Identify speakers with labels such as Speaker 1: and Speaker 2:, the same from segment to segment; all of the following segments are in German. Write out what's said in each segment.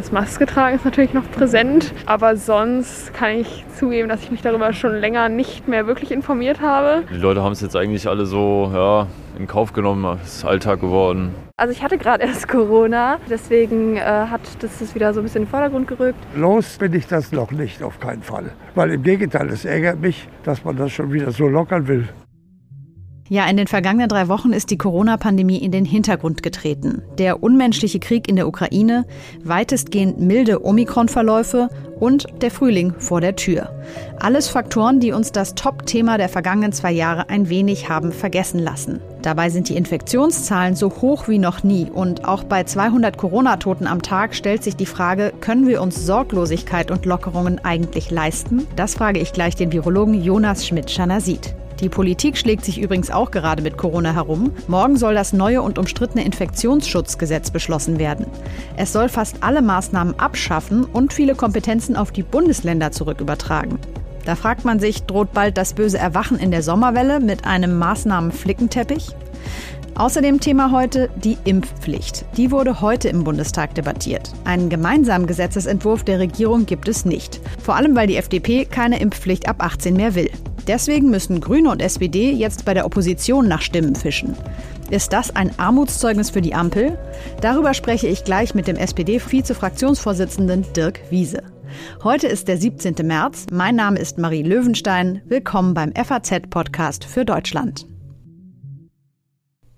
Speaker 1: Das Maske tragen ist natürlich noch präsent, aber sonst kann ich zugeben, dass ich mich darüber schon länger nicht mehr wirklich informiert habe.
Speaker 2: Die Leute haben es jetzt eigentlich alle so ja, in Kauf genommen, es ist Alltag geworden.
Speaker 3: Also ich hatte gerade erst Corona, deswegen äh, hat das es wieder so ein bisschen in den Vordergrund gerückt.
Speaker 4: Los bin ich das noch nicht, auf keinen Fall. Weil im Gegenteil, es ärgert mich, dass man das schon wieder so lockern will.
Speaker 5: Ja, in den vergangenen drei Wochen ist die Corona-Pandemie in den Hintergrund getreten. Der unmenschliche Krieg in der Ukraine, weitestgehend milde Omikron-Verläufe und der Frühling vor der Tür. Alles Faktoren, die uns das Top-Thema der vergangenen zwei Jahre ein wenig haben vergessen lassen. Dabei sind die Infektionszahlen so hoch wie noch nie und auch bei 200 Corona-Toten am Tag stellt sich die Frage, können wir uns Sorglosigkeit und Lockerungen eigentlich leisten? Das frage ich gleich den Virologen Jonas Schmidt-Schanasit. Die Politik schlägt sich übrigens auch gerade mit Corona herum. Morgen soll das neue und umstrittene Infektionsschutzgesetz beschlossen werden. Es soll fast alle Maßnahmen abschaffen und viele Kompetenzen auf die Bundesländer zurückübertragen. Da fragt man sich, droht bald das böse Erwachen in der Sommerwelle mit einem Maßnahmenflickenteppich? Außerdem Thema heute die Impfpflicht. Die wurde heute im Bundestag debattiert. Einen gemeinsamen Gesetzesentwurf der Regierung gibt es nicht. Vor allem, weil die FDP keine Impfpflicht ab 18 mehr will. Deswegen müssen Grüne und SPD jetzt bei der Opposition nach Stimmen fischen. Ist das ein Armutszeugnis für die Ampel? Darüber spreche ich gleich mit dem SPD-Vize-Fraktionsvorsitzenden Dirk Wiese. Heute ist der 17. März. Mein Name ist Marie Löwenstein. Willkommen beim FAZ-Podcast für Deutschland.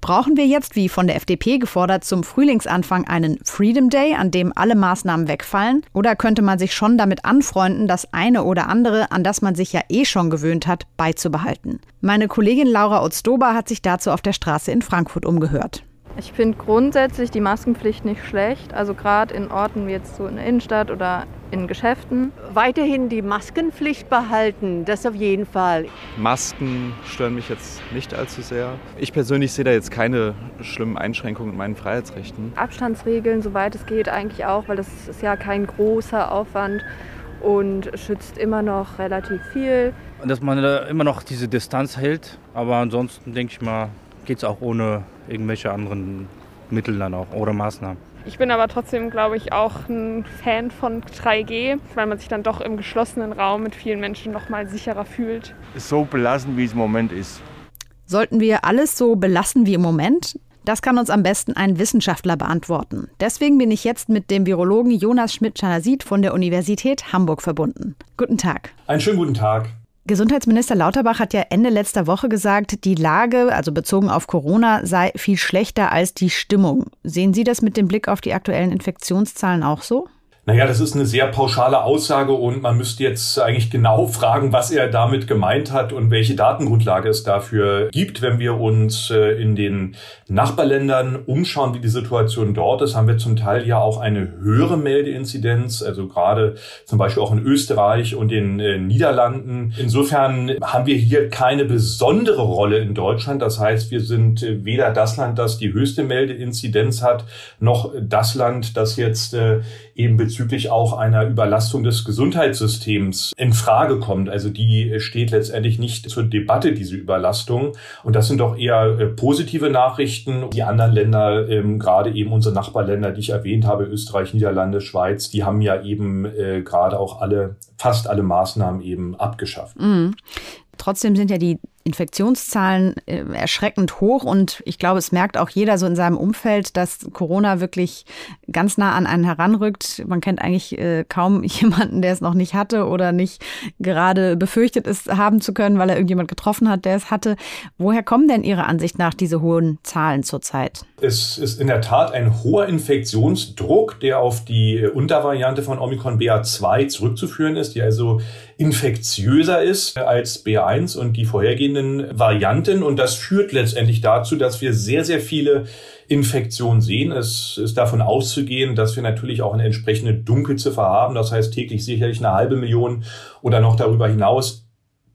Speaker 5: Brauchen wir jetzt, wie von der FDP gefordert, zum Frühlingsanfang einen Freedom Day, an dem alle Maßnahmen wegfallen? Oder könnte man sich schon damit anfreunden, das eine oder andere, an das man sich ja eh schon gewöhnt hat, beizubehalten? Meine Kollegin Laura Otzdober hat sich dazu auf der Straße in Frankfurt umgehört.
Speaker 3: Ich finde grundsätzlich die Maskenpflicht nicht schlecht, also gerade in Orten wie jetzt so in der Innenstadt oder in Geschäften.
Speaker 6: Weiterhin die Maskenpflicht behalten, das auf jeden Fall.
Speaker 7: Masken stören mich jetzt nicht allzu sehr. Ich persönlich sehe da jetzt keine schlimmen Einschränkungen in meinen Freiheitsrechten.
Speaker 3: Abstandsregeln, soweit es geht, eigentlich auch, weil das ist ja kein großer Aufwand und schützt immer noch relativ viel.
Speaker 8: Dass man da immer noch diese Distanz hält, aber ansonsten denke ich mal, geht es auch ohne irgendwelche anderen Mittel dann auch oder Maßnahmen.
Speaker 1: Ich bin aber trotzdem, glaube ich, auch ein Fan von 3G, weil man sich dann doch im geschlossenen Raum mit vielen Menschen noch mal sicherer fühlt.
Speaker 9: So belassen, wie es im Moment ist.
Speaker 5: Sollten wir alles so belassen wie im Moment? Das kann uns am besten ein Wissenschaftler beantworten. Deswegen bin ich jetzt mit dem Virologen Jonas Schmidt-Chanasit von der Universität Hamburg verbunden. Guten Tag.
Speaker 10: Einen schönen guten Tag.
Speaker 5: Gesundheitsminister Lauterbach hat ja Ende letzter Woche gesagt, die Lage, also bezogen auf Corona, sei viel schlechter als die Stimmung. Sehen Sie das mit dem Blick auf die aktuellen Infektionszahlen auch so?
Speaker 10: Naja, das ist eine sehr pauschale Aussage und man müsste jetzt eigentlich genau fragen, was er damit gemeint hat und welche Datengrundlage es dafür gibt. Wenn wir uns äh, in den Nachbarländern umschauen, wie die Situation dort ist, haben wir zum Teil ja auch eine höhere Meldeinzidenz, also gerade zum Beispiel auch in Österreich und den äh, Niederlanden. Insofern haben wir hier keine besondere Rolle in Deutschland. Das heißt, wir sind äh, weder das Land, das die höchste Meldeinzidenz hat, noch das Land, das jetzt eben bezüglich auch einer Überlastung des Gesundheitssystems in Frage kommt. Also die steht letztendlich nicht zur Debatte, diese Überlastung. Und das sind doch eher äh, positive Nachrichten. Die anderen Länder, ähm, gerade eben unsere Nachbarländer, die ich erwähnt habe, Österreich, Niederlande, Schweiz, die haben ja eben äh, gerade auch alle, fast alle Maßnahmen eben abgeschafft.
Speaker 5: Mhm. Trotzdem sind ja die Infektionszahlen äh, erschreckend hoch und ich glaube, es merkt auch jeder so in seinem Umfeld, dass Corona wirklich ganz nah an einen heranrückt. Man kennt eigentlich äh, kaum jemanden, der es noch nicht hatte oder nicht gerade befürchtet ist, haben zu können, weil er irgendjemand getroffen hat, der es hatte. Woher kommen denn Ihrer Ansicht nach diese hohen Zahlen zurzeit?
Speaker 10: Es ist in der Tat ein hoher Infektionsdruck, der auf die Untervariante von Omikron BA2 zurückzuführen ist, die also infektiöser ist als BA1 und die vorhergehenden bestehenden Varianten. Und das führt letztendlich dazu, dass wir sehr, sehr viele Infektionen sehen. Es ist davon auszugehen, dass wir natürlich auch eine entsprechende Dunkelziffer haben. Das heißt täglich sicherlich eine halbe Million oder noch darüber hinaus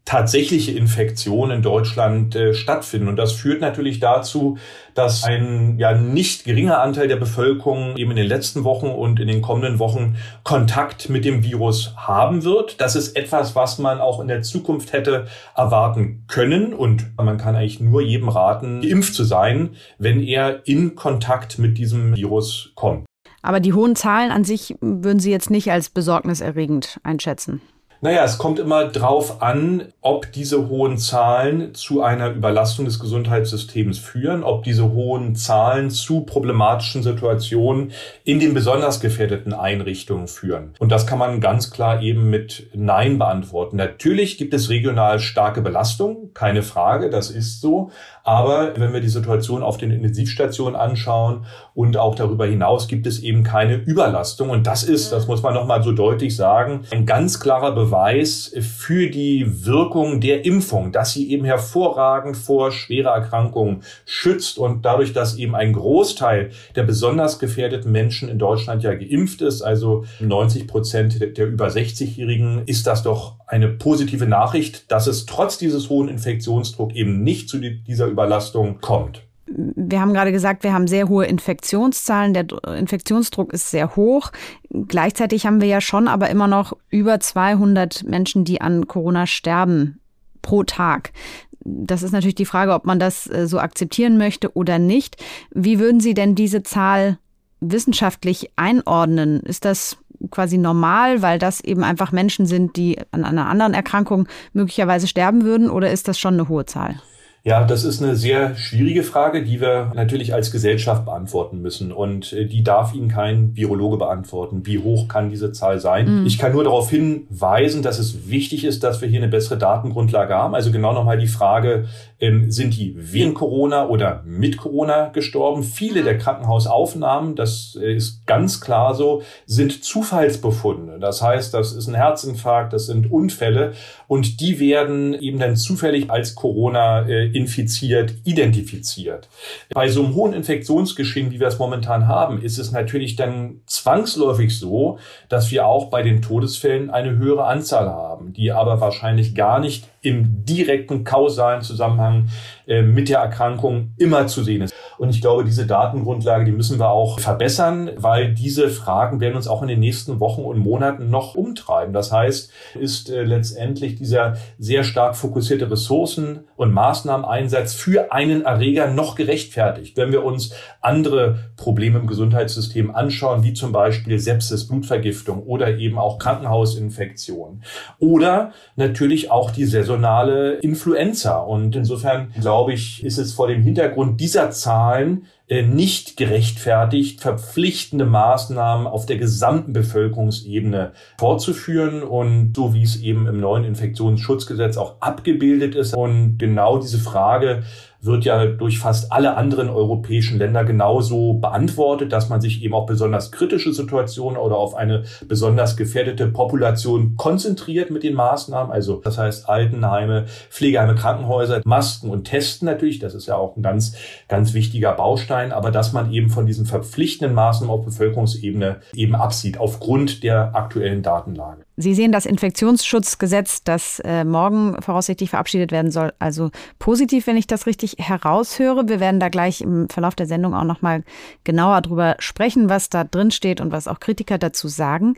Speaker 10: tatsächliche Infektionen in Deutschland äh, stattfinden. Und das führt natürlich dazu, dass ein ja nicht geringer Anteil der Bevölkerung eben in den letzten Wochen und in den kommenden Wochen Kontakt mit dem Virus haben wird. Das ist etwas, was man auch in der Zukunft hätte erwarten können. Und man kann eigentlich nur jedem raten, geimpft zu sein, wenn er in Kontakt mit diesem Virus kommt.
Speaker 5: Aber die hohen Zahlen an sich würden Sie jetzt nicht als besorgniserregend einschätzen.
Speaker 10: Naja, es kommt immer drauf an, ob diese hohen Zahlen zu einer Überlastung des Gesundheitssystems führen, ob diese hohen Zahlen zu problematischen Situationen in den besonders gefährdeten Einrichtungen führen. Und das kann man ganz klar eben mit Nein beantworten. Natürlich gibt es regional starke Belastung, keine Frage, das ist so. Aber wenn wir die Situation auf den Intensivstationen anschauen und auch darüber hinaus gibt es eben keine Überlastung. Und das ist, das muss man nochmal so deutlich sagen, ein ganz klarer Beweis für die Wirkung der Impfung, dass sie eben hervorragend vor schwerer Erkrankungen schützt und dadurch, dass eben ein Großteil der besonders gefährdeten Menschen in Deutschland ja geimpft ist, also 90 Prozent der über 60-Jährigen, ist das doch eine positive Nachricht, dass es trotz dieses hohen Infektionsdruck eben nicht zu dieser Überlastung kommt.
Speaker 5: Wir haben gerade gesagt, wir haben sehr hohe Infektionszahlen. Der Infektionsdruck ist sehr hoch. Gleichzeitig haben wir ja schon aber immer noch über 200 Menschen, die an Corona sterben pro Tag. Das ist natürlich die Frage, ob man das äh, so akzeptieren möchte oder nicht. Wie würden Sie denn diese Zahl wissenschaftlich einordnen? Ist das quasi normal, weil das eben einfach Menschen sind, die an einer anderen Erkrankung möglicherweise sterben würden, oder ist das schon eine hohe Zahl?
Speaker 10: Ja, das ist eine sehr schwierige Frage, die wir natürlich als Gesellschaft beantworten müssen. Und äh, die darf Ihnen kein Virologe beantworten. Wie hoch kann diese Zahl sein? Mhm. Ich kann nur darauf hinweisen, dass es wichtig ist, dass wir hier eine bessere Datengrundlage haben. Also genau nochmal die Frage, ähm, sind die wegen Corona oder mit Corona gestorben? Viele der Krankenhausaufnahmen, das äh, ist ganz klar so, sind Zufallsbefunde. Das heißt, das ist ein Herzinfarkt, das sind Unfälle und die werden eben dann zufällig als Corona äh, infiziert, identifiziert. Bei so einem hohen Infektionsgeschehen, wie wir es momentan haben, ist es natürlich dann zwangsläufig so, dass wir auch bei den Todesfällen eine höhere Anzahl haben, die aber wahrscheinlich gar nicht im direkten kausalen Zusammenhang äh, mit der Erkrankung immer zu sehen ist. Und ich glaube, diese Datengrundlage, die müssen wir auch verbessern, weil diese Fragen werden uns auch in den nächsten Wochen und Monaten noch umtreiben. Das heißt, ist äh, letztendlich dieser sehr stark fokussierte Ressourcen- und Maßnahmeneinsatz für einen Erreger noch gerechtfertigt. Wenn wir uns andere Probleme im Gesundheitssystem anschauen, wie zum Beispiel Sepsis, Blutvergiftung oder eben auch Krankenhausinfektion oder natürlich auch die saisonale Influenza. Und insofern glaube ich, ist es vor dem Hintergrund dieser Zahlen äh, nicht gerechtfertigt, verpflichtende Maßnahmen auf der gesamten Bevölkerungsebene vorzuführen und so wie es eben im neuen Infektionsschutzgesetz auch abgebildet ist. Und genau diese Frage wird ja durch fast alle anderen europäischen Länder genauso beantwortet, dass man sich eben auf besonders kritische Situationen oder auf eine besonders gefährdete Population konzentriert mit den Maßnahmen. Also das heißt Altenheime, Pflegeheime, Krankenhäuser, Masken und Testen natürlich. Das ist ja auch ein ganz, ganz wichtiger Baustein. Aber dass man eben von diesen verpflichtenden Maßnahmen auf Bevölkerungsebene eben absieht aufgrund der aktuellen Datenlage.
Speaker 5: Sie sehen das Infektionsschutzgesetz, das äh, morgen voraussichtlich verabschiedet werden soll, also positiv, wenn ich das richtig heraushöre. Wir werden da gleich im Verlauf der Sendung auch noch mal genauer drüber sprechen, was da drin steht und was auch Kritiker dazu sagen.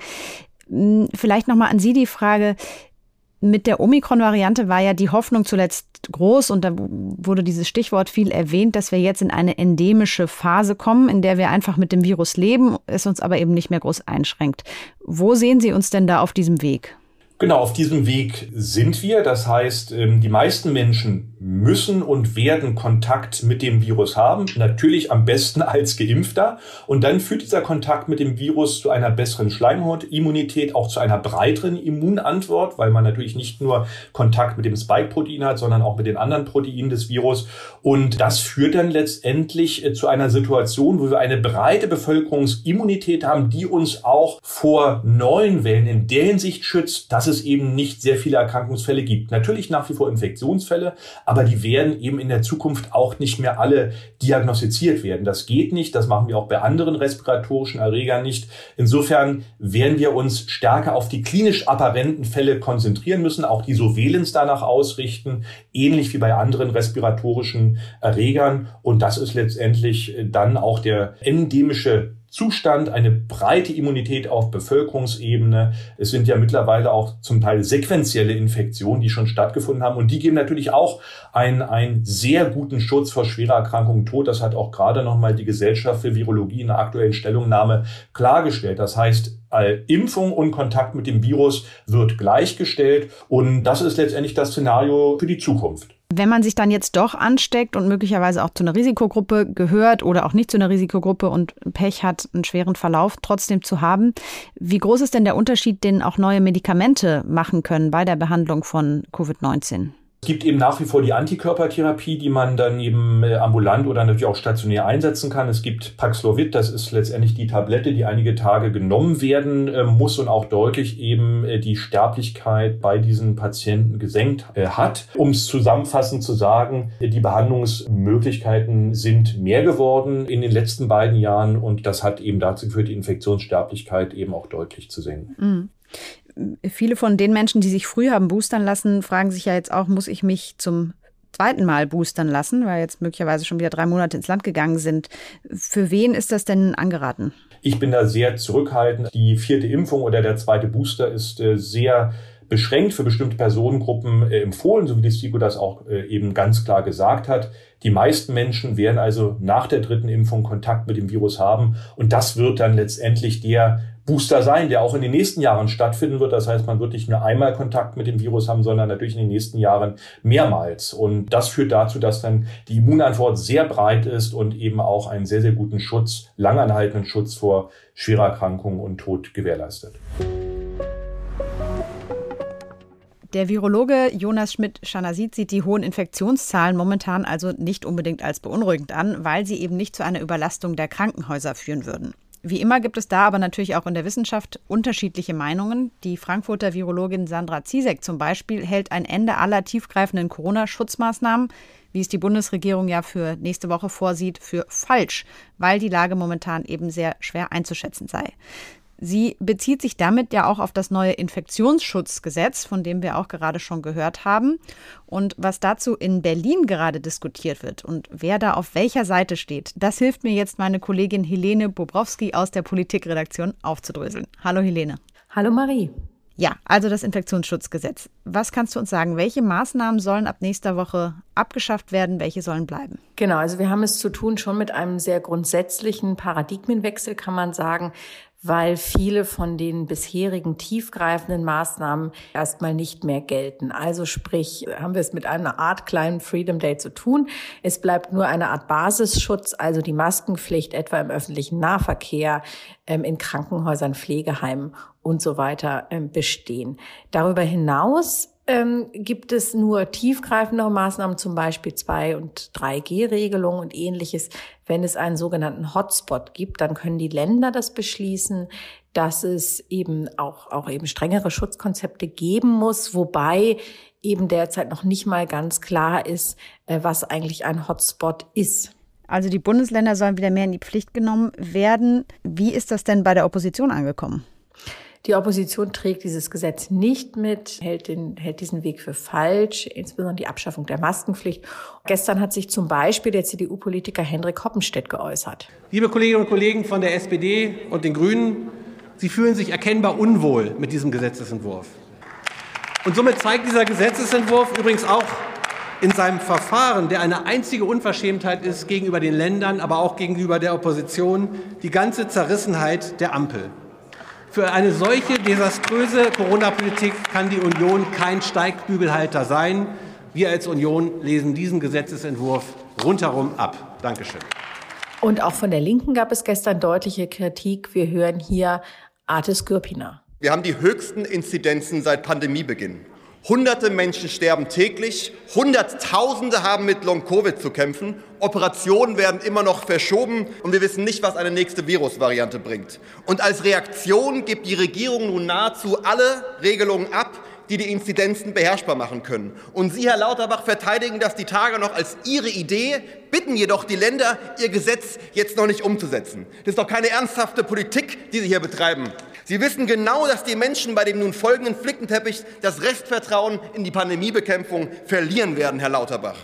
Speaker 5: Hm, vielleicht noch mal an Sie die Frage: mit der Omikron-Variante war ja die Hoffnung zuletzt groß und da wurde dieses Stichwort viel erwähnt, dass wir jetzt in eine endemische Phase kommen, in der wir einfach mit dem Virus leben, es uns aber eben nicht mehr groß einschränkt. Wo sehen Sie uns denn da auf diesem Weg?
Speaker 10: Genau, auf diesem Weg sind wir. Das heißt, ähm, die meisten Menschen müssen und werden Kontakt mit dem Virus haben. Natürlich am besten als Geimpfter. Und dann führt dieser Kontakt mit dem Virus zu einer besseren Schleimhautimmunität, auch zu einer breiteren Immunantwort, weil man natürlich nicht nur Kontakt mit dem Spike-Protein hat, sondern auch mit den anderen Proteinen des Virus. Und das führt dann letztendlich äh, zu einer Situation, wo wir eine breite Bevölkerungsimmunität haben, die uns auch vor neuen Wellen in der Hinsicht schützt, dass es eben nicht sehr viele Erkrankungsfälle gibt. Natürlich nach wie vor Infektionsfälle, aber die werden eben in der Zukunft auch nicht mehr alle diagnostiziert werden. Das geht nicht, das machen wir auch bei anderen respiratorischen Erregern nicht. Insofern werden wir uns stärker auf die klinisch apparenten Fälle konzentrieren müssen, auch die Surveillance danach ausrichten, ähnlich wie bei anderen respiratorischen Erregern. Und das ist letztendlich dann auch der endemische Zustand, eine breite Immunität auf Bevölkerungsebene. Es sind ja mittlerweile auch zum Teil sequentielle Infektionen, die schon stattgefunden haben. Und die geben natürlich auch einen, einen sehr guten Schutz vor schwerer Erkrankung Tod. Das hat auch gerade nochmal die Gesellschaft für Virologie in der aktuellen Stellungnahme klargestellt. Das heißt, Impfung und Kontakt mit dem Virus wird gleichgestellt. Und das ist letztendlich das Szenario für die Zukunft.
Speaker 5: Wenn man sich dann jetzt doch ansteckt und möglicherweise auch zu einer Risikogruppe gehört oder auch nicht zu einer Risikogruppe und Pech hat, einen schweren Verlauf trotzdem zu haben, wie groß ist denn der Unterschied, den auch neue Medikamente machen können bei der Behandlung von Covid-19?
Speaker 10: Es gibt eben nach wie vor die Antikörpertherapie, die man dann eben äh, ambulant oder natürlich auch stationär einsetzen kann. Es gibt Paxlovid, das ist letztendlich die Tablette, die einige Tage genommen werden äh, muss und auch deutlich eben äh, die Sterblichkeit bei diesen Patienten gesenkt hat. Um es zusammenfassend zu sagen, die Behandlungsmöglichkeiten sind mehr geworden in den letzten beiden Jahren und das hat eben dazu geführt, die Infektionssterblichkeit eben auch deutlich zu senken.
Speaker 5: Mhm viele von den Menschen, die sich früh haben boostern lassen, fragen sich ja jetzt auch, muss ich mich zum zweiten Mal boostern lassen, weil jetzt möglicherweise schon wieder drei Monate ins Land gegangen sind. Für wen ist das denn angeraten?
Speaker 10: Ich bin da sehr zurückhaltend. Die vierte Impfung oder der zweite Booster ist äh, sehr beschränkt für bestimmte Personengruppen äh, empfohlen, so wie die STIKO das auch äh, eben ganz klar gesagt hat. Die meisten Menschen werden also nach der dritten Impfung Kontakt mit dem Virus haben und das wird dann letztendlich der Booster sein, der auch in den nächsten Jahren stattfinden wird. Das heißt, man wird nicht nur einmal Kontakt mit dem Virus haben, sondern natürlich in den nächsten Jahren mehrmals. Und das führt dazu, dass dann die Immunantwort sehr breit ist und eben auch einen sehr, sehr guten Schutz, langanhaltenden Schutz vor schwerer Erkrankung und Tod gewährleistet.
Speaker 5: Der Virologe Jonas Schmidt-Schanasit sieht die hohen Infektionszahlen momentan also nicht unbedingt als beunruhigend an, weil sie eben nicht zu einer Überlastung der Krankenhäuser führen würden. Wie immer gibt es da aber natürlich auch in der Wissenschaft unterschiedliche Meinungen. Die Frankfurter Virologin Sandra Ziesek zum Beispiel hält ein Ende aller tiefgreifenden Corona-Schutzmaßnahmen, wie es die Bundesregierung ja für nächste Woche vorsieht, für falsch, weil die Lage momentan eben sehr schwer einzuschätzen sei. Sie bezieht sich damit ja auch auf das neue Infektionsschutzgesetz, von dem wir auch gerade schon gehört haben. Und was dazu in Berlin gerade diskutiert wird und wer da auf welcher Seite steht, das hilft mir jetzt meine Kollegin Helene Bobrowski aus der Politikredaktion aufzudröseln. Hallo Helene.
Speaker 11: Hallo Marie.
Speaker 5: Ja, also das Infektionsschutzgesetz. Was kannst du uns sagen? Welche Maßnahmen sollen ab nächster Woche abgeschafft werden? Welche sollen bleiben?
Speaker 11: Genau, also wir haben es zu tun schon mit einem sehr grundsätzlichen Paradigmenwechsel, kann man sagen weil viele von den bisherigen tiefgreifenden Maßnahmen erstmal nicht mehr gelten. Also sprich, haben wir es mit einer Art kleinen Freedom Day zu tun. Es bleibt nur eine Art Basisschutz, also die Maskenpflicht etwa im öffentlichen Nahverkehr, ähm, in Krankenhäusern, Pflegeheimen und so weiter ähm, bestehen. Darüber hinaus ähm, gibt es nur tiefgreifendere Maßnahmen, zum Beispiel 2- und 3G-Regelungen und ähnliches. Wenn es einen sogenannten Hotspot gibt, dann können die Länder das beschließen, dass es eben auch, auch eben strengere Schutzkonzepte geben muss, wobei eben derzeit noch nicht mal ganz klar ist, äh, was eigentlich ein Hotspot ist.
Speaker 5: Also die Bundesländer sollen wieder mehr in die Pflicht genommen werden. Wie ist das denn bei der Opposition angekommen?
Speaker 11: Die Opposition trägt dieses Gesetz nicht mit, hält, den, hält diesen Weg für falsch, insbesondere die Abschaffung der Maskenpflicht. Gestern hat sich zum Beispiel der CDU-Politiker Hendrik Hoppenstedt geäußert.
Speaker 12: Liebe Kolleginnen und Kollegen von der SPD und den Grünen, Sie fühlen sich erkennbar unwohl mit diesem Gesetzesentwurf. Und somit zeigt dieser Gesetzesentwurf übrigens auch in seinem Verfahren, der eine einzige Unverschämtheit ist gegenüber den Ländern, aber auch gegenüber der Opposition, die ganze Zerrissenheit der Ampel. Für eine solche desaströse Corona-Politik kann die Union kein Steigbügelhalter sein. Wir als Union lesen diesen Gesetzesentwurf rundherum ab. Dankeschön.
Speaker 11: Und auch von der Linken gab es gestern deutliche Kritik. Wir hören hier Artis Gürpiner.
Speaker 13: Wir haben die höchsten Inzidenzen seit Pandemiebeginn. Hunderte Menschen sterben täglich, Hunderttausende haben mit Long-Covid zu kämpfen, Operationen werden immer noch verschoben und wir wissen nicht, was eine nächste Virusvariante bringt. Und als Reaktion gibt die Regierung nun nahezu alle Regelungen ab, die die Inzidenzen beherrschbar machen können. Und Sie, Herr Lauterbach, verteidigen das die Tage noch als Ihre Idee, bitten jedoch die Länder, ihr Gesetz jetzt noch nicht umzusetzen. Das ist doch keine ernsthafte Politik, die Sie hier betreiben. Sie wissen genau, dass die Menschen bei dem nun folgenden Flickenteppich das Restvertrauen in die Pandemiebekämpfung verlieren werden, Herr Lauterbach.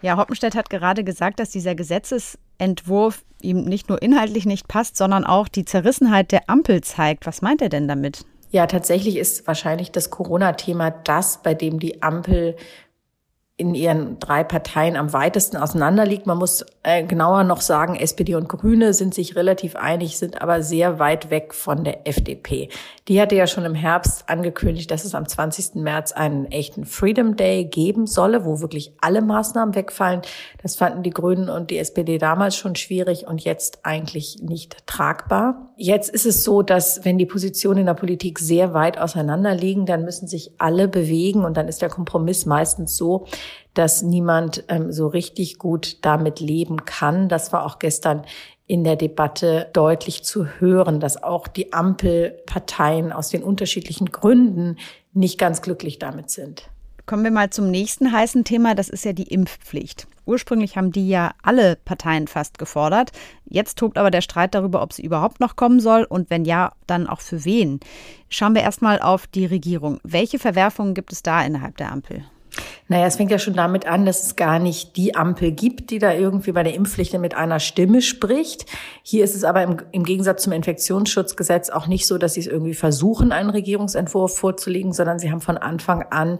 Speaker 5: Ja, Hoppenstedt hat gerade gesagt, dass dieser Gesetzesentwurf ihm nicht nur inhaltlich nicht passt, sondern auch die Zerrissenheit der Ampel zeigt. Was meint er denn damit?
Speaker 11: Ja, tatsächlich ist wahrscheinlich das Corona-Thema das, bei dem die Ampel in ihren drei Parteien am weitesten auseinanderliegt. Man muss äh, genauer noch sagen, SPD und Grüne sind sich relativ einig, sind aber sehr weit weg von der FDP. Die hatte ja schon im Herbst angekündigt, dass es am 20. März einen echten Freedom Day geben solle, wo wirklich alle Maßnahmen wegfallen. Das fanden die Grünen und die SPD damals schon schwierig und jetzt eigentlich nicht tragbar. Jetzt ist es so, dass wenn die Positionen in der Politik sehr weit auseinander liegen, dann müssen sich alle bewegen und dann ist der Kompromiss meistens so, dass niemand ähm, so richtig gut damit leben kann. Das war auch gestern in der Debatte deutlich zu hören, dass auch die Ampelparteien aus den unterschiedlichen Gründen nicht ganz glücklich damit sind.
Speaker 5: Kommen wir mal zum nächsten heißen Thema, das ist ja die Impfpflicht. Ursprünglich haben die ja alle Parteien fast gefordert. Jetzt tobt aber der Streit darüber, ob sie überhaupt noch kommen soll und wenn ja, dann auch für wen. Schauen wir erstmal auf die Regierung. Welche Verwerfungen gibt es da innerhalb der Ampel?
Speaker 11: Naja, es fängt ja schon damit an, dass es gar nicht die Ampel gibt, die da irgendwie bei der Impfpflicht mit einer Stimme spricht. Hier ist es aber im, im Gegensatz zum Infektionsschutzgesetz auch nicht so, dass sie es irgendwie versuchen, einen Regierungsentwurf vorzulegen, sondern sie haben von Anfang an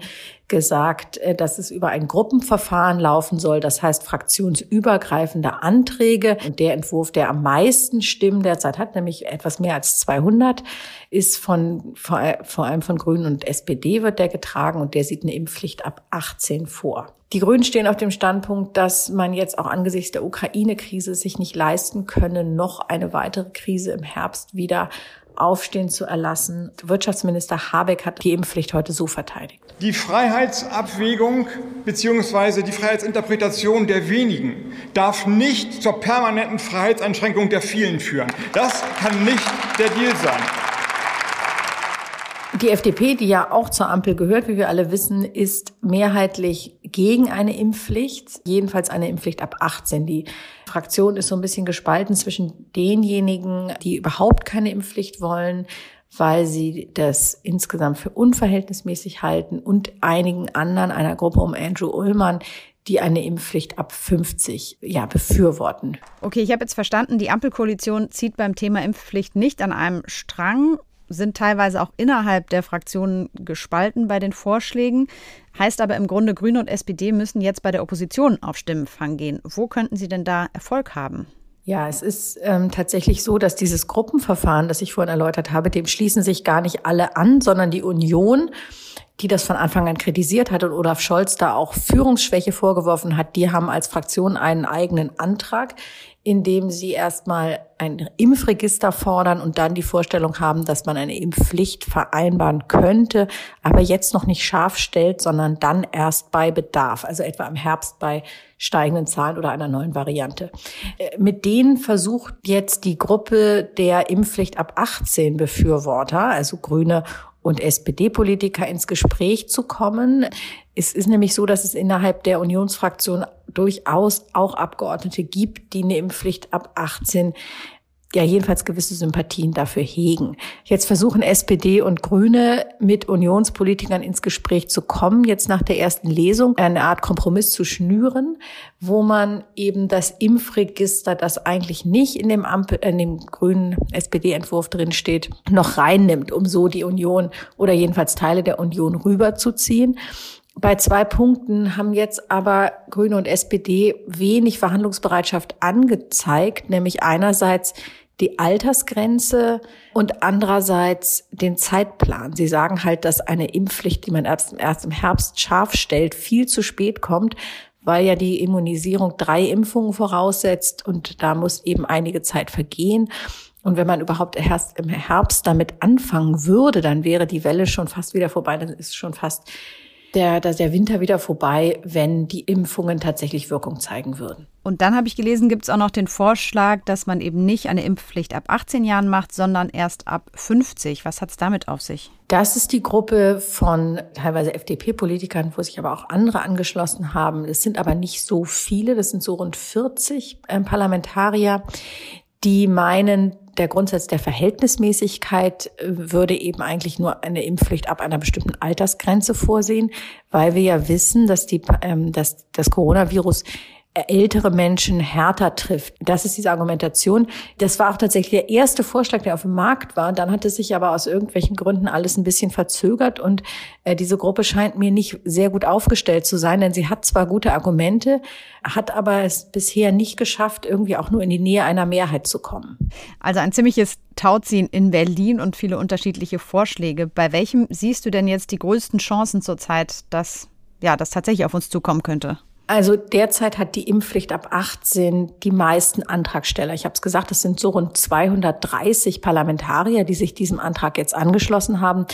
Speaker 11: gesagt, äh, dass es über ein Gruppenverfahren laufen soll, das heißt fraktionsübergreifende Anträge. Und der Entwurf, der am meisten Stimmen derzeit hat, nämlich etwas mehr als 200, ist von vor allem von Grünen und SPD wird der getragen und der sieht eine Impfpflicht ab 18 vor. Die Grünen stehen auf dem Standpunkt, dass man jetzt auch angesichts der Ukraine-Krise sich nicht leisten könne, noch eine weitere Krise im Herbst wieder Aufstehen zu erlassen. Wirtschaftsminister Habeck hat die Impfpflicht heute so verteidigt.
Speaker 14: Die Freiheitsabwägung bzw. die Freiheitsinterpretation der wenigen darf nicht zur permanenten Freiheitseinschränkung der vielen führen. Das kann nicht der Deal sein.
Speaker 11: Die FDP, die ja auch zur Ampel gehört, wie wir alle wissen, ist mehrheitlich gegen eine Impfpflicht, jedenfalls eine Impfpflicht ab 18. Die Fraktion ist so ein bisschen gespalten zwischen denjenigen, die überhaupt keine Impfpflicht wollen, weil sie das insgesamt für unverhältnismäßig halten und einigen anderen, einer Gruppe um Andrew Ullmann, die eine Impfpflicht ab 50 ja befürworten.
Speaker 5: Okay, ich habe jetzt verstanden, die Ampelkoalition zieht beim Thema Impfpflicht nicht an einem Strang sind teilweise auch innerhalb der Fraktionen gespalten bei den Vorschlägen. Heißt aber im Grunde, Grüne und SPD müssen jetzt bei der Opposition auf Stimmenfang gehen. Wo könnten sie denn da Erfolg haben?
Speaker 11: Ja, es ist ähm, tatsächlich so, dass dieses Gruppenverfahren, das ich vorhin erläutert habe, dem schließen sich gar nicht alle an, sondern die Union, die das von Anfang an kritisiert hat und Olaf Scholz da auch Führungsschwäche vorgeworfen hat, die haben als Fraktion einen eigenen Antrag indem sie erstmal ein Impfregister fordern und dann die Vorstellung haben, dass man eine Impfpflicht vereinbaren könnte, aber jetzt noch nicht scharf stellt, sondern dann erst bei Bedarf, also etwa im Herbst bei steigenden Zahlen oder einer neuen Variante. Äh, mit denen versucht jetzt die Gruppe der Impfpflicht ab 18 Befürworter, also Grüne und SPD-Politiker ins Gespräch zu kommen. Es ist nämlich so, dass es innerhalb der Unionsfraktion durchaus auch Abgeordnete gibt, die eine Impfpflicht ab 18 ja jedenfalls gewisse Sympathien dafür hegen. Jetzt versuchen SPD und Grüne mit Unionspolitikern ins Gespräch zu kommen, jetzt nach der ersten Lesung eine Art Kompromiss zu schnüren, wo man eben das Impfregister, das eigentlich nicht in dem Ampel, in dem grünen SPD-Entwurf drin steht, noch reinnimmt, um so die Union oder jedenfalls Teile der Union rüberzuziehen. Bei zwei Punkten haben jetzt aber Grüne und SPD wenig Verhandlungsbereitschaft angezeigt, nämlich einerseits die Altersgrenze und andererseits den Zeitplan. Sie sagen halt, dass eine Impfpflicht, die man erst, erst im Herbst scharf stellt, viel zu spät kommt, weil ja die Immunisierung drei Impfungen voraussetzt und da muss eben einige Zeit vergehen. Und wenn man überhaupt erst im Herbst damit anfangen würde, dann wäre die Welle schon fast wieder vorbei. Dann ist schon fast der, der Winter wieder vorbei, wenn die Impfungen tatsächlich Wirkung zeigen würden.
Speaker 5: Und dann habe ich gelesen, gibt es auch noch den Vorschlag, dass man eben nicht eine Impfpflicht ab 18 Jahren macht, sondern erst ab 50. Was hat es damit auf sich?
Speaker 11: Das ist die Gruppe von teilweise FDP-Politikern, wo sich aber auch andere angeschlossen haben. Es sind aber nicht so viele, das sind so rund 40 äh, Parlamentarier, die meinen, der Grundsatz der Verhältnismäßigkeit äh, würde eben eigentlich nur eine Impfpflicht ab einer bestimmten Altersgrenze vorsehen, weil wir ja wissen, dass die, ähm, dass das Coronavirus ältere Menschen härter trifft. Das ist diese Argumentation. Das war auch tatsächlich der erste Vorschlag, der auf dem Markt war. Dann hat es sich aber aus irgendwelchen Gründen alles ein bisschen verzögert und äh, diese Gruppe scheint mir nicht sehr gut aufgestellt zu sein, denn sie hat zwar gute Argumente, hat aber es bisher nicht geschafft, irgendwie auch nur in die Nähe einer Mehrheit zu kommen.
Speaker 5: Also ein ziemliches Tauziehen in Berlin und viele unterschiedliche Vorschläge. Bei welchem siehst du denn jetzt die größten Chancen zurzeit, dass ja, das tatsächlich auf uns zukommen könnte?
Speaker 11: Also derzeit hat die Impfpflicht ab 18 die meisten Antragsteller. Ich habe es gesagt, es sind so rund 230 Parlamentarier, die sich diesem Antrag jetzt angeschlossen haben.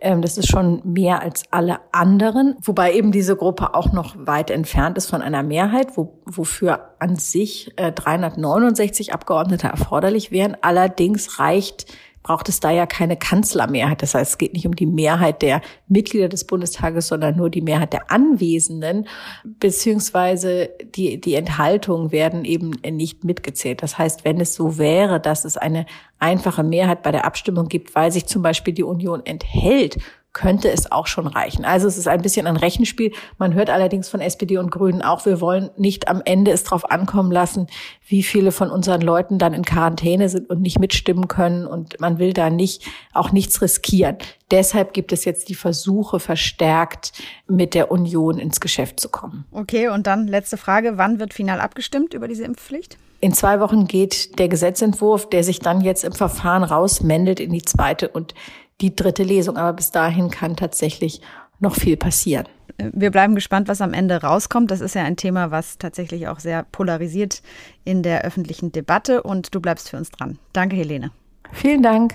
Speaker 11: Ähm, das ist schon mehr als alle anderen, wobei eben diese Gruppe auch noch weit entfernt ist von einer Mehrheit, wo, wofür an sich 369 äh, Abgeordnete erforderlich wären. Allerdings reicht braucht es da ja keine Kanzlermehrheit. Das heißt, es geht nicht um die Mehrheit der Mitglieder des Bundestages, sondern nur die Mehrheit der Anwesenden, beziehungsweise die, die Enthaltungen werden eben nicht mitgezählt. Das heißt, wenn es so wäre, dass es eine einfache Mehrheit bei der Abstimmung gibt, weil sich zum Beispiel die Union enthält könnte es auch schon reichen. Also es ist ein bisschen ein Rechenspiel. Man hört allerdings von SPD und Grünen auch, wir wollen nicht am Ende es darauf ankommen lassen, wie viele von unseren Leuten dann in Quarantäne sind und nicht mitstimmen können. Und man will da nicht auch nichts riskieren. Deshalb gibt es jetzt die Versuche verstärkt, mit der Union ins Geschäft zu kommen.
Speaker 5: Okay, und dann letzte Frage. Wann wird final abgestimmt über diese Impfpflicht?
Speaker 11: In zwei Wochen geht der Gesetzentwurf, der sich dann jetzt im Verfahren rausmendet, in die zweite und die dritte Lesung. Aber bis dahin kann tatsächlich noch viel passieren.
Speaker 5: Wir bleiben gespannt, was am Ende rauskommt. Das ist ja ein Thema, was tatsächlich auch sehr polarisiert in der öffentlichen Debatte. Und du bleibst für uns dran. Danke, Helene.
Speaker 11: Vielen Dank.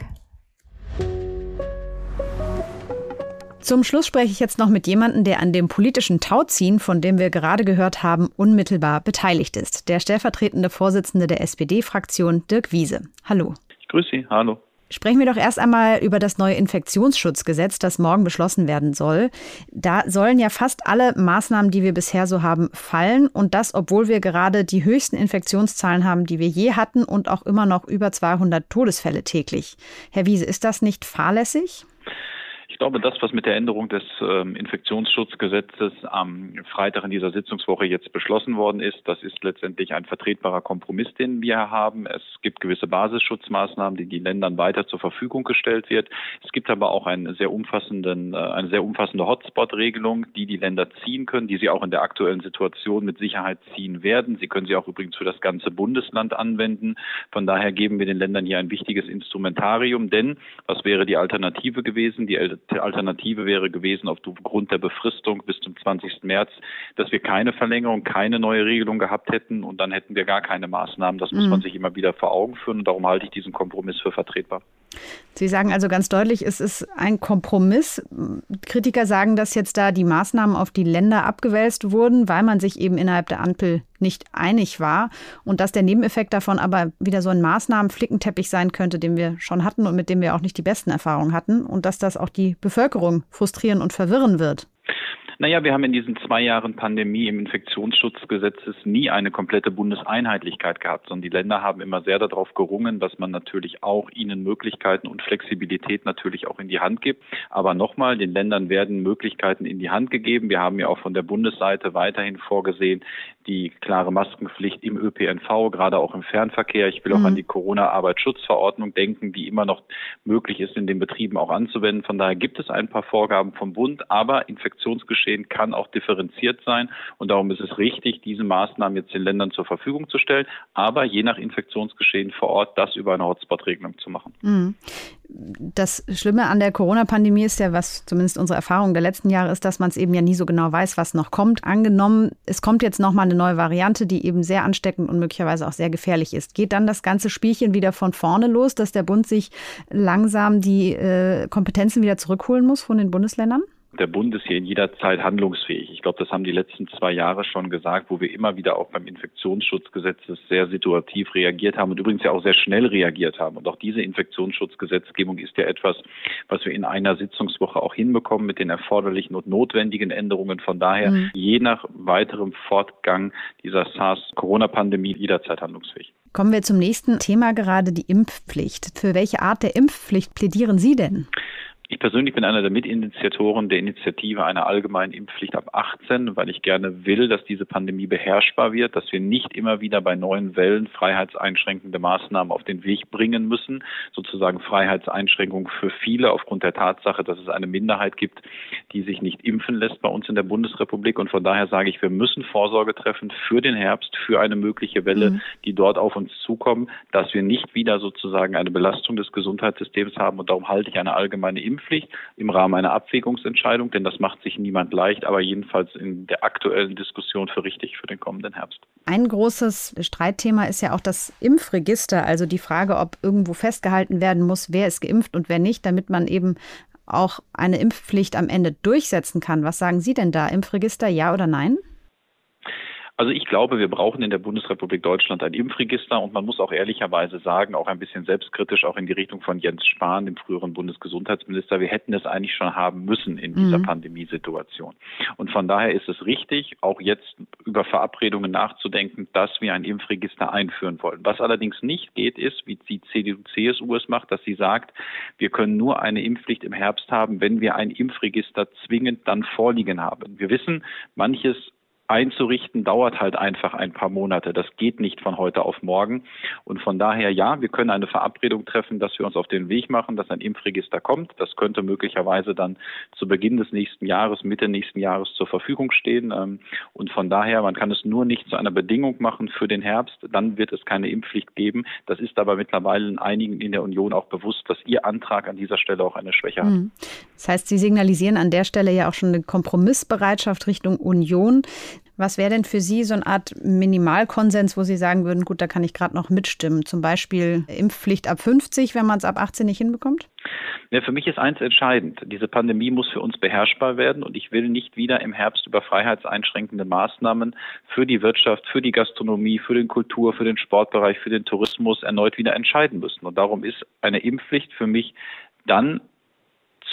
Speaker 5: Zum Schluss spreche ich jetzt noch mit jemandem, der an dem politischen Tauziehen, von dem wir gerade gehört haben, unmittelbar beteiligt ist. Der stellvertretende Vorsitzende der SPD-Fraktion, Dirk Wiese. Hallo.
Speaker 15: Ich grüße Sie. Hallo.
Speaker 5: Sprechen wir doch erst einmal über das neue Infektionsschutzgesetz, das morgen beschlossen werden soll. Da sollen ja fast alle Maßnahmen, die wir bisher so haben, fallen. Und das, obwohl wir gerade die höchsten Infektionszahlen haben, die wir je hatten und auch immer noch über 200 Todesfälle täglich. Herr Wiese, ist das nicht fahrlässig?
Speaker 15: Ich glaube, das, was mit der Änderung des ähm, Infektionsschutzgesetzes am Freitag in dieser Sitzungswoche jetzt beschlossen worden ist, das ist letztendlich ein vertretbarer Kompromiss, den wir haben. Es gibt gewisse Basisschutzmaßnahmen, die den Ländern weiter zur Verfügung gestellt wird. Es gibt aber auch einen sehr umfassenden, äh, eine sehr umfassende Hotspot-Regelung, die die Länder ziehen können, die sie auch in der aktuellen Situation mit Sicherheit ziehen werden. Sie können sie auch übrigens für das ganze Bundesland anwenden. Von daher geben wir den Ländern hier ein wichtiges Instrumentarium, denn was wäre die Alternative gewesen? Die Alternative wäre gewesen, aufgrund der Befristung bis zum 20. März, dass wir keine Verlängerung, keine neue Regelung gehabt hätten und dann hätten wir gar keine Maßnahmen. Das muss mhm. man sich immer wieder vor Augen führen und darum halte ich diesen Kompromiss für vertretbar.
Speaker 5: Sie sagen also ganz deutlich, es ist ein Kompromiss. Kritiker sagen, dass jetzt da die Maßnahmen auf die Länder abgewälzt wurden, weil man sich eben innerhalb der Ampel nicht einig war und dass der Nebeneffekt davon aber wieder so ein Maßnahmenflickenteppich sein könnte, den wir schon hatten und mit dem wir auch nicht die besten Erfahrungen hatten und dass das auch die Bevölkerung frustrieren und verwirren wird.
Speaker 15: Naja, wir haben in diesen zwei Jahren Pandemie im Infektionsschutzgesetzes nie eine komplette Bundeseinheitlichkeit gehabt, sondern die Länder haben immer sehr darauf gerungen, dass man natürlich auch ihnen Möglichkeiten und Flexibilität natürlich auch in die Hand gibt. Aber nochmal, den Ländern werden Möglichkeiten in die Hand gegeben. Wir haben ja auch von der Bundesseite weiterhin vorgesehen, die klare Maskenpflicht im ÖPNV, gerade auch im Fernverkehr. Ich will auch mhm. an die Corona-Arbeitsschutzverordnung denken, die immer noch möglich ist, in den Betrieben auch anzuwenden. Von daher gibt es ein paar Vorgaben vom Bund, aber Infektionsgeschehen Infektionsgeschehen kann auch differenziert sein. Und darum ist es richtig, diese Maßnahmen jetzt den Ländern zur Verfügung zu stellen, aber je nach Infektionsgeschehen vor Ort das über eine Hotspot-Regelung zu machen.
Speaker 5: Mhm. Das Schlimme an der Corona-Pandemie ist ja, was zumindest unsere Erfahrung der letzten Jahre ist, dass man es eben ja nie so genau weiß, was noch kommt. Angenommen, es kommt jetzt nochmal eine neue Variante, die eben sehr ansteckend und möglicherweise auch sehr gefährlich ist. Geht dann das ganze Spielchen wieder von vorne los, dass der Bund sich langsam die äh, Kompetenzen wieder zurückholen muss von den Bundesländern?
Speaker 15: Der Bund ist hier in jeder Zeit handlungsfähig. Ich glaube, das haben die letzten zwei Jahre schon gesagt, wo wir immer wieder auch beim Infektionsschutzgesetz sehr situativ reagiert haben und übrigens ja auch sehr schnell reagiert haben. Und auch diese Infektionsschutzgesetzgebung ist ja etwas, was wir in einer Sitzungswoche auch hinbekommen mit den erforderlichen und notwendigen Änderungen. Von daher, mhm. je nach weiterem Fortgang dieser SARS-Corona-Pandemie jederzeit handlungsfähig.
Speaker 5: Kommen wir zum nächsten Thema gerade, die Impfpflicht. Für welche Art der Impfpflicht plädieren Sie denn?
Speaker 15: Ich persönlich bin einer der Mitinitiatoren der Initiative einer allgemeinen Impfpflicht ab 18, weil ich gerne will, dass diese Pandemie beherrschbar wird, dass wir nicht immer wieder bei neuen Wellen freiheitseinschränkende Maßnahmen auf den Weg bringen müssen, sozusagen Freiheitseinschränkungen für viele aufgrund der Tatsache, dass es eine Minderheit gibt, die sich nicht impfen lässt bei uns in der Bundesrepublik. Und von daher sage ich, wir müssen Vorsorge treffen für den Herbst, für eine mögliche Welle, mhm. die dort auf uns zukommen, dass wir nicht wieder sozusagen eine Belastung des Gesundheitssystems haben. Und darum halte ich eine allgemeine Impfpflicht Impfpflicht im Rahmen einer Abwägungsentscheidung, denn das macht sich niemand leicht, aber jedenfalls in der aktuellen Diskussion für richtig für den kommenden Herbst.
Speaker 5: Ein großes Streitthema ist ja auch das Impfregister, also die Frage, ob irgendwo festgehalten werden muss, wer ist geimpft und wer nicht, damit man eben auch eine Impfpflicht am Ende durchsetzen kann. Was sagen Sie denn da? Impfregister, ja oder nein?
Speaker 15: Also ich glaube, wir brauchen in der Bundesrepublik Deutschland ein Impfregister und man muss auch ehrlicherweise sagen, auch ein bisschen selbstkritisch, auch in die Richtung von Jens Spahn, dem früheren Bundesgesundheitsminister, wir hätten es eigentlich schon haben müssen in dieser mhm. Pandemiesituation. Und von daher ist es richtig, auch jetzt über Verabredungen nachzudenken, dass wir ein Impfregister einführen wollen. Was allerdings nicht geht, ist, wie die CDU, CSU es macht, dass sie sagt, wir können nur eine Impfpflicht im Herbst haben, wenn wir ein Impfregister zwingend dann vorliegen haben. Wir wissen, manches einzurichten, dauert halt einfach ein paar Monate. Das geht nicht von heute auf morgen. Und von daher, ja, wir können eine Verabredung treffen, dass wir uns auf den Weg machen, dass ein Impfregister kommt. Das könnte möglicherweise dann zu Beginn des nächsten Jahres, Mitte nächsten Jahres zur Verfügung stehen. Ähm, und von daher, man kann es nur nicht zu einer Bedingung machen für den Herbst. Dann wird es keine Impfpflicht geben. Das ist aber mittlerweile in einigen in der Union auch bewusst, dass Ihr Antrag an dieser Stelle auch eine Schwäche hat. Hm.
Speaker 5: Das heißt, Sie signalisieren an der Stelle ja auch schon eine Kompromissbereitschaft Richtung Union. Was wäre denn für Sie so eine Art Minimalkonsens, wo Sie sagen würden, gut, da kann ich gerade noch mitstimmen? Zum Beispiel Impfpflicht ab 50, wenn man es ab 18 nicht hinbekommt?
Speaker 15: Ja, für mich ist eins entscheidend. Diese Pandemie muss für uns beherrschbar werden und ich will nicht wieder im Herbst über freiheitseinschränkende Maßnahmen für die Wirtschaft, für die Gastronomie, für den Kultur, für den Sportbereich, für den Tourismus erneut wieder entscheiden müssen. Und darum ist eine Impfpflicht für mich dann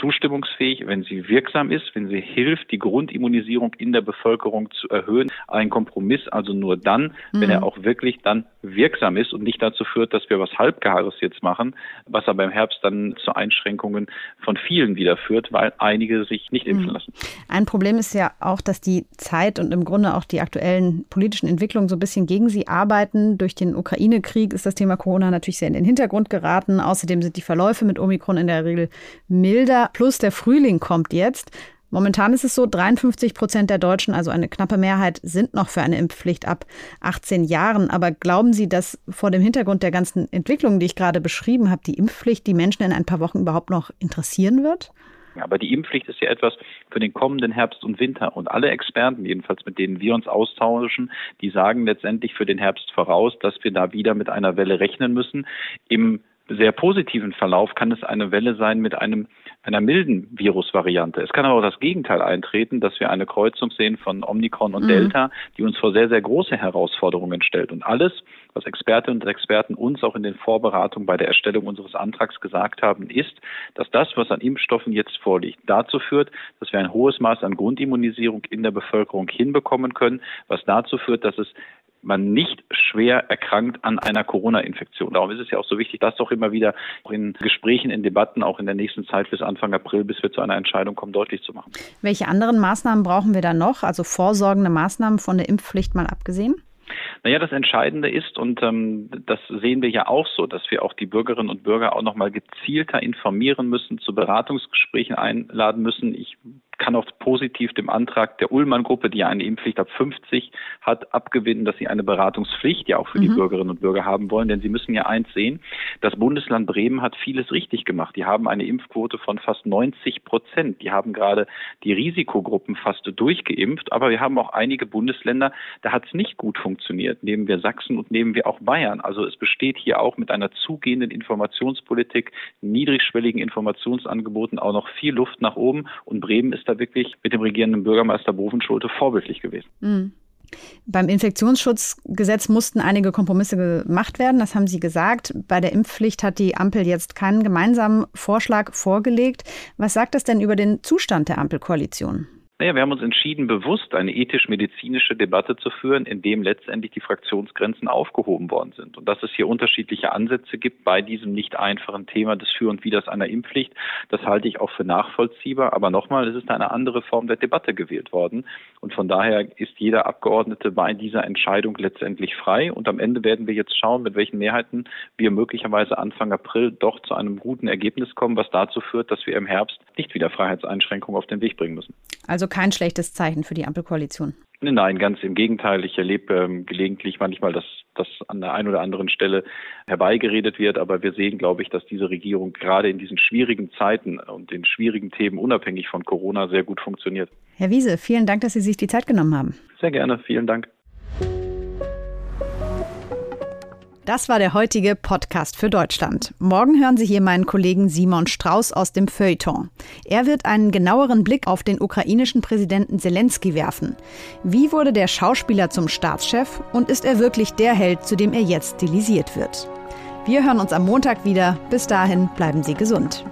Speaker 15: zustimmungsfähig, wenn sie wirksam ist, wenn sie hilft, die Grundimmunisierung in der Bevölkerung zu erhöhen. Ein Kompromiss also nur dann, mhm. wenn er auch wirklich dann wirksam ist und nicht dazu führt, dass wir was Halbgares jetzt machen, was aber im Herbst dann zu Einschränkungen von vielen wieder führt, weil einige sich nicht impfen mhm. lassen.
Speaker 5: Ein Problem ist ja auch, dass die Zeit und im Grunde auch die aktuellen politischen Entwicklungen so ein bisschen gegen sie arbeiten. Durch den Ukraine-Krieg ist das Thema Corona natürlich sehr in den Hintergrund geraten. Außerdem sind die Verläufe mit Omikron in der Regel milder plus der Frühling kommt jetzt. Momentan ist es so, 53 Prozent der Deutschen, also eine knappe Mehrheit, sind noch für eine Impfpflicht ab 18 Jahren. Aber glauben Sie, dass vor dem Hintergrund der ganzen Entwicklungen, die ich gerade beschrieben habe, die Impfpflicht die Menschen in ein paar Wochen überhaupt noch interessieren wird?
Speaker 15: Aber die Impfpflicht ist ja etwas für den kommenden Herbst und Winter. Und alle Experten, jedenfalls mit denen wir uns austauschen, die sagen letztendlich für den Herbst voraus, dass wir da wieder mit einer Welle rechnen müssen. Im sehr positiven Verlauf kann es eine Welle sein mit einem, einer milden Virusvariante. Es kann aber auch das Gegenteil eintreten, dass wir eine Kreuzung sehen von Omikron und mhm. Delta, die uns vor sehr, sehr große Herausforderungen stellt. Und alles, was Expertinnen und Experten uns auch in den Vorbereitungen bei der Erstellung unseres Antrags gesagt haben, ist, dass das, was an Impfstoffen jetzt vorliegt, dazu führt, dass wir ein hohes Maß an Grundimmunisierung in der Bevölkerung hinbekommen können, was dazu führt, dass es man nicht schwer erkrankt an einer Corona-Infektion. Darum ist es ja auch so wichtig, das doch immer wieder in Gesprächen, in Debatten, auch in der nächsten Zeit bis Anfang April, bis wir zu einer Entscheidung kommen, deutlich zu machen.
Speaker 5: Welche anderen Maßnahmen brauchen wir da noch? Also vorsorgende Maßnahmen von der Impfpflicht mal abgesehen?
Speaker 15: Naja, das Entscheidende ist, und ähm, das sehen wir ja auch so, dass wir auch die Bürgerinnen und Bürger auch nochmal gezielter informieren müssen, zu Beratungsgesprächen einladen müssen. Ich kann auch positiv dem Antrag der Ullmann-Gruppe, die ja eine Impfpflicht ab 50 hat, abgewinnen, dass sie eine Beratungspflicht ja auch für mhm. die Bürgerinnen und Bürger haben wollen. Denn sie müssen ja eins sehen, das Bundesland Bremen hat vieles richtig gemacht. Die haben eine Impfquote von fast 90 Prozent. Die haben gerade die Risikogruppen fast durchgeimpft. Aber wir haben auch einige Bundesländer, da hat es nicht gut funktioniert. Nehmen wir Sachsen und nehmen wir auch Bayern. Also es besteht hier auch mit einer zugehenden Informationspolitik, niedrigschwelligen Informationsangeboten auch noch viel Luft nach oben. Und Bremen ist wirklich mit dem regierenden Bürgermeister Bovenschulte vorbildlich gewesen.
Speaker 5: Mhm. Beim Infektionsschutzgesetz mussten einige Kompromisse gemacht werden, das haben Sie gesagt. Bei der Impfpflicht hat die Ampel jetzt keinen gemeinsamen Vorschlag vorgelegt. Was sagt das denn über den Zustand der Ampelkoalition?
Speaker 15: Naja, wir haben uns entschieden, bewusst eine ethisch-medizinische Debatte zu führen, in dem letztendlich die Fraktionsgrenzen aufgehoben worden sind. Und dass es hier unterschiedliche Ansätze gibt bei diesem nicht einfachen Thema des Für und Widers einer Impfpflicht, das halte ich auch für nachvollziehbar. Aber nochmal, es ist eine andere Form der Debatte gewählt worden. Und von daher ist jeder Abgeordnete bei dieser Entscheidung letztendlich frei. Und am Ende werden wir jetzt schauen, mit welchen Mehrheiten wir möglicherweise Anfang April doch zu einem guten Ergebnis kommen, was dazu führt, dass wir im Herbst nicht wieder Freiheitseinschränkungen auf den Weg bringen müssen.
Speaker 5: Also kein schlechtes Zeichen für die Ampelkoalition.
Speaker 15: Nein, ganz im Gegenteil. Ich erlebe ähm, gelegentlich manchmal, dass das an der einen oder anderen Stelle herbeigeredet wird. Aber wir sehen, glaube ich, dass diese Regierung gerade in diesen schwierigen Zeiten und den schwierigen Themen unabhängig von Corona sehr gut funktioniert.
Speaker 5: Herr Wiese, vielen Dank, dass Sie sich die Zeit genommen haben.
Speaker 15: Sehr gerne. Vielen Dank.
Speaker 5: Das war der heutige Podcast für Deutschland. Morgen hören Sie hier meinen Kollegen Simon Strauß aus dem Feuilleton. Er wird einen genaueren Blick auf den ukrainischen Präsidenten Zelensky werfen. Wie wurde der Schauspieler zum Staatschef und ist er wirklich der Held, zu dem er jetzt stilisiert wird? Wir hören uns am Montag wieder. Bis dahin bleiben Sie gesund.